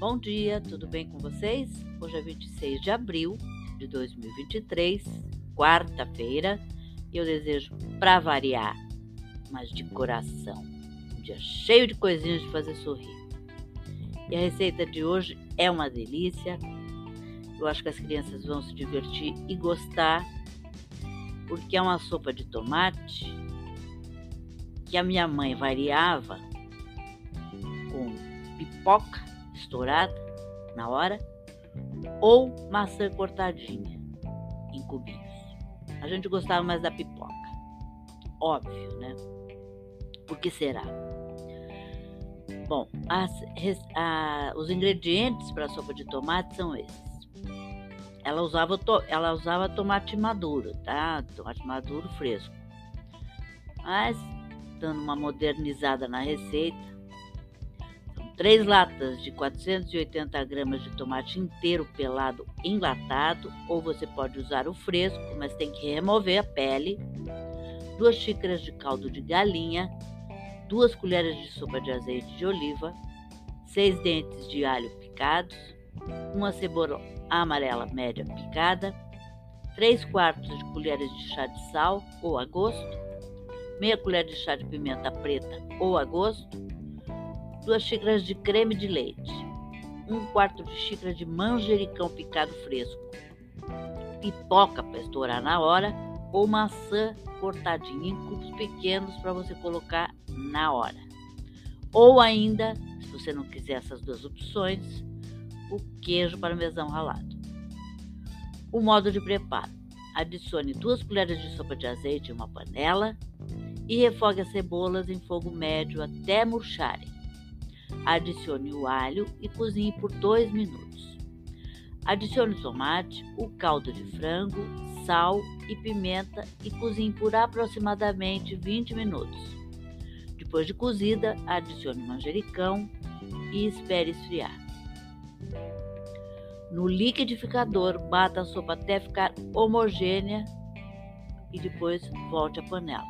Bom dia, tudo bem com vocês? Hoje é 26 de abril de 2023, quarta-feira, e eu desejo, para variar, mas de coração, um dia cheio de coisinhas de fazer sorrir. E a receita de hoje é uma delícia. Eu acho que as crianças vão se divertir e gostar, porque é uma sopa de tomate que a minha mãe variava com pipoca estourada na hora ou maçã cortadinha em cubinhos. A gente gostava mais da pipoca, óbvio, né? Por que será? Bom, as, a, os ingredientes para a sopa de tomate são esses. Ela usava, to, ela usava tomate maduro, tá? Tomate maduro fresco. Mas, dando uma modernizada na receita, 3 latas de 480 gramas de tomate inteiro pelado enlatado, ou você pode usar o fresco, mas tem que remover a pele. 2 xícaras de caldo de galinha, 2 colheres de sopa de azeite de oliva, 6 dentes de alho picados, uma cebola amarela média picada, 3 quartos de colheres de chá de sal ou a gosto, meia colher de chá de pimenta preta ou a gosto, 2 xícaras de creme de leite, 1 quarto de xícara de manjericão picado fresco, pipoca para estourar na hora ou maçã cortadinha em cubos pequenos para você colocar na hora. Ou ainda, se você não quiser essas duas opções, o queijo parmesão ralado. O modo de preparo: adicione duas colheres de sopa de azeite em uma panela e refogue as cebolas em fogo médio até murcharem. Adicione o alho e cozinhe por 2 minutos. Adicione o tomate, o caldo de frango, sal e pimenta e cozinhe por aproximadamente 20 minutos. Depois de cozida, adicione o manjericão e espere esfriar. No liquidificador, bata a sopa até ficar homogênea e depois volte à panela.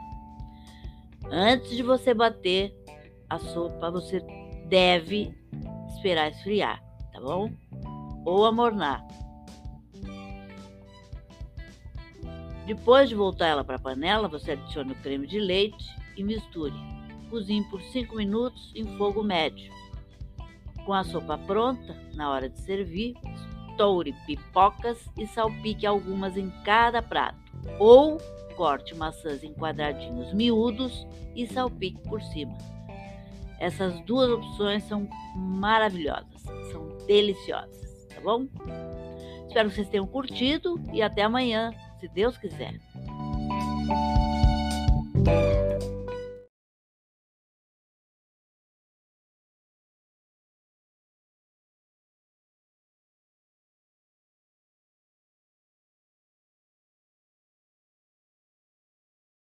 Antes de você bater a sopa, você deve esperar esfriar, tá bom? Ou amornar. Depois de voltar ela para a panela, você adiciona o creme de leite e misture. Cozinhe por 5 minutos em fogo médio. Com a sopa pronta, na hora de servir, estoure pipocas e salpique algumas em cada prato. Ou corte maçãs em quadradinhos miúdos e salpique por cima. Essas duas opções são maravilhosas, são deliciosas, tá bom? Espero que vocês tenham curtido e até amanhã, se Deus quiser.